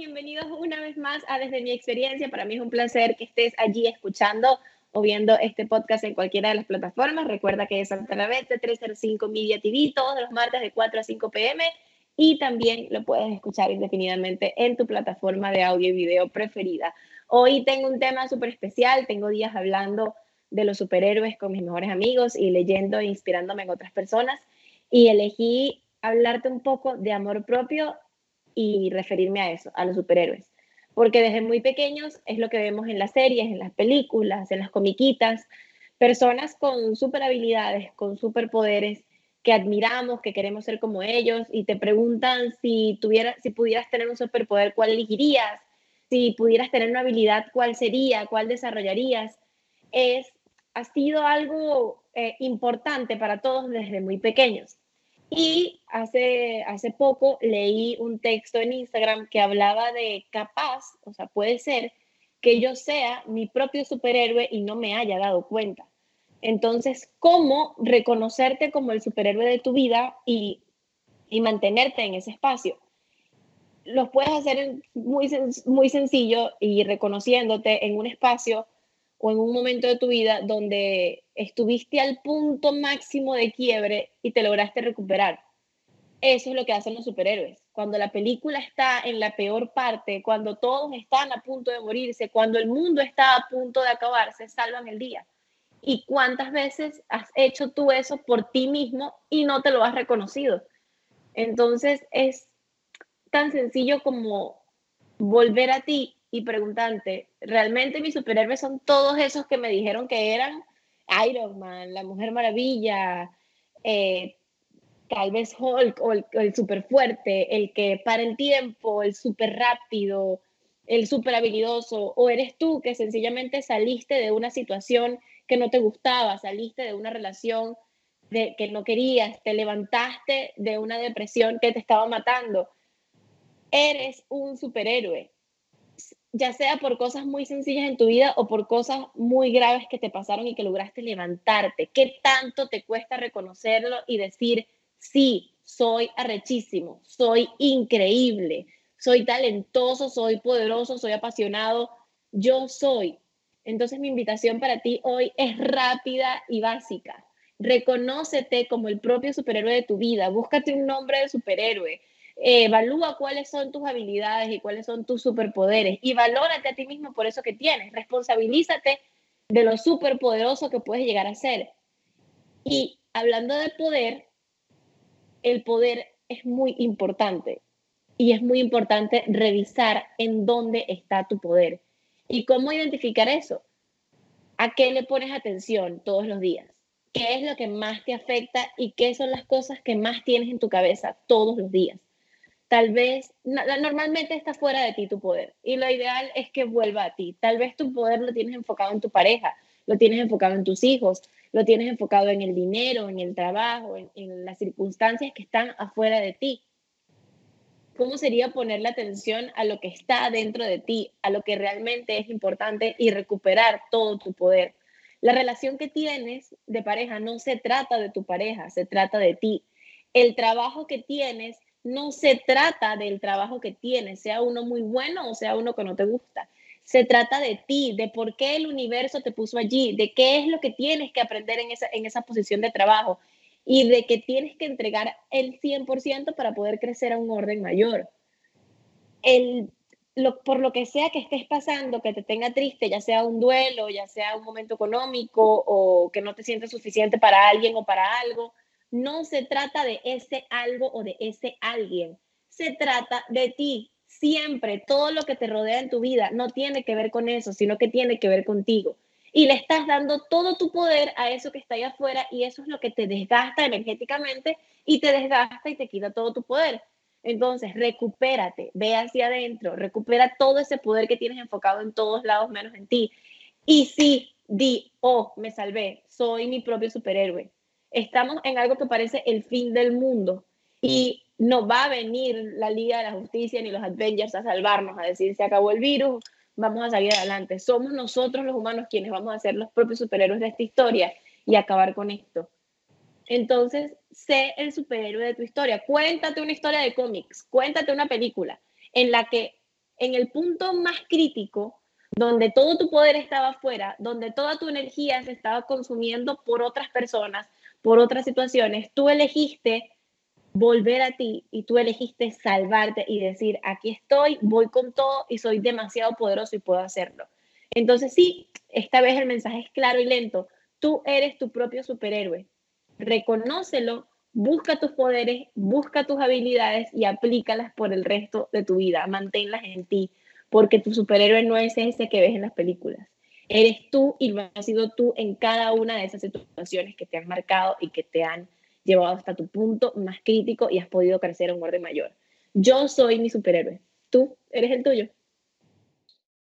bienvenidos una vez más a Desde mi experiencia. Para mí es un placer que estés allí escuchando o viendo este podcast en cualquiera de las plataformas. Recuerda que es a través de 305 Media TV todos los martes de 4 a 5 pm y también lo puedes escuchar indefinidamente en tu plataforma de audio y video preferida. Hoy tengo un tema súper especial. Tengo días hablando de los superhéroes con mis mejores amigos y leyendo e inspirándome en otras personas y elegí hablarte un poco de amor propio y referirme a eso, a los superhéroes. Porque desde muy pequeños es lo que vemos en las series, en las películas, en las comiquitas, personas con super habilidades, con superpoderes que admiramos, que queremos ser como ellos y te preguntan si tuvieras, si pudieras tener un superpoder, ¿cuál elegirías? Si pudieras tener una habilidad, ¿cuál sería? ¿Cuál desarrollarías? Es, ha sido algo eh, importante para todos desde muy pequeños. Y hace, hace poco leí un texto en Instagram que hablaba de capaz, o sea, puede ser que yo sea mi propio superhéroe y no me haya dado cuenta. Entonces, ¿cómo reconocerte como el superhéroe de tu vida y, y mantenerte en ese espacio? Los puedes hacer muy, muy sencillo y reconociéndote en un espacio o en un momento de tu vida donde estuviste al punto máximo de quiebre y te lograste recuperar. Eso es lo que hacen los superhéroes. Cuando la película está en la peor parte, cuando todos están a punto de morirse, cuando el mundo está a punto de acabarse, salvan el día. ¿Y cuántas veces has hecho tú eso por ti mismo y no te lo has reconocido? Entonces es tan sencillo como volver a ti y preguntarte, ¿realmente mis superhéroes son todos esos que me dijeron que eran Iron Man, la Mujer Maravilla, eh, tal vez Hulk o el, el super fuerte, el que para el tiempo, el super rápido, el super habilidoso, o eres tú que sencillamente saliste de una situación que no te gustaba, saliste de una relación de, que no querías, te levantaste de una depresión que te estaba matando. Eres un superhéroe ya sea por cosas muy sencillas en tu vida o por cosas muy graves que te pasaron y que lograste levantarte. ¿Qué tanto te cuesta reconocerlo y decir, sí, soy arrechísimo, soy increíble, soy talentoso, soy poderoso, soy apasionado, yo soy? Entonces mi invitación para ti hoy es rápida y básica. Reconócete como el propio superhéroe de tu vida, búscate un nombre de superhéroe, evalúa cuáles son tus habilidades y cuáles son tus superpoderes y valórate a ti mismo por eso que tienes. Responsabilízate de lo superpoderoso que puedes llegar a ser. Y hablando de poder, el poder es muy importante y es muy importante revisar en dónde está tu poder y cómo identificar eso. ¿A qué le pones atención todos los días? ¿Qué es lo que más te afecta y qué son las cosas que más tienes en tu cabeza todos los días? Tal vez, normalmente está fuera de ti tu poder y lo ideal es que vuelva a ti. Tal vez tu poder lo tienes enfocado en tu pareja, lo tienes enfocado en tus hijos, lo tienes enfocado en el dinero, en el trabajo, en, las circunstancias que están afuera de ti. ¿Cómo sería poner la atención a lo que está dentro de ti, a lo que realmente es importante y recuperar todo tu poder? La relación que tienes de pareja no se trata de tu pareja, se trata de ti. El trabajo que tienes no se trata del trabajo que tienes, sea uno muy bueno o sea uno que no te gusta. Se trata de ti, de por qué el universo te puso allí, de qué es lo que tienes que aprender en esa, en esa posición de trabajo y de que tienes que entregar el 100% para poder crecer a un orden mayor. El, por lo que sea que estés pasando, que te tenga triste, ya sea un duelo, ya sea un momento económico o que no te sientes suficiente para alguien o para algo, no se trata de ese algo o de ese alguien. Se trata de ti. Siempre, todo lo que te rodea en tu vida no tiene que ver con eso, sino que tiene que ver contigo. Y le estás dando todo tu poder a eso que está ahí afuera y eso es lo que te desgasta energéticamente y te desgasta y te quita todo tu poder. Entonces, recupérate, ve hacia adentro, recupera todo ese poder que tienes enfocado en todos lados menos en ti. Y sí, di, oh, me salvé, soy mi propio superhéroe estamos en algo que parece el fin del mundo y no va a venir la Liga de la Justicia ni los Avengers a salvarnos, a decir se acabó el virus, vamos a salir adelante. Somos nosotros los humanos quienes vamos a ser los propios superhéroes de esta historia y acabar con esto. Entonces, sé el superhéroe de tu historia. Cuéntate una historia de cómics, cuéntate una película en la que en el punto más crítico, donde todo tu poder estaba afuera, donde toda tu energía se estaba consumiendo por otras personas, por otras situaciones, tú elegiste volver a ti y tú elegiste salvarte y decir, aquí estoy, voy con todo y soy demasiado poderoso y puedo hacerlo. Entonces sí, esta vez el mensaje es claro y lento. Tú eres tu propio superhéroe. Reconócelo, busca tus poderes, busca tus habilidades y aplícalas por el resto de tu vida. Manténlas en ti, porque tu superhéroe no es ese que ves en las películas. Eres tú y lo has sido tú en cada una de esas situaciones que te han marcado y que te han llevado hasta tu punto más crítico y has podido crecer a un orden mayor. Yo soy mi superhéroe. Tú eres el tuyo.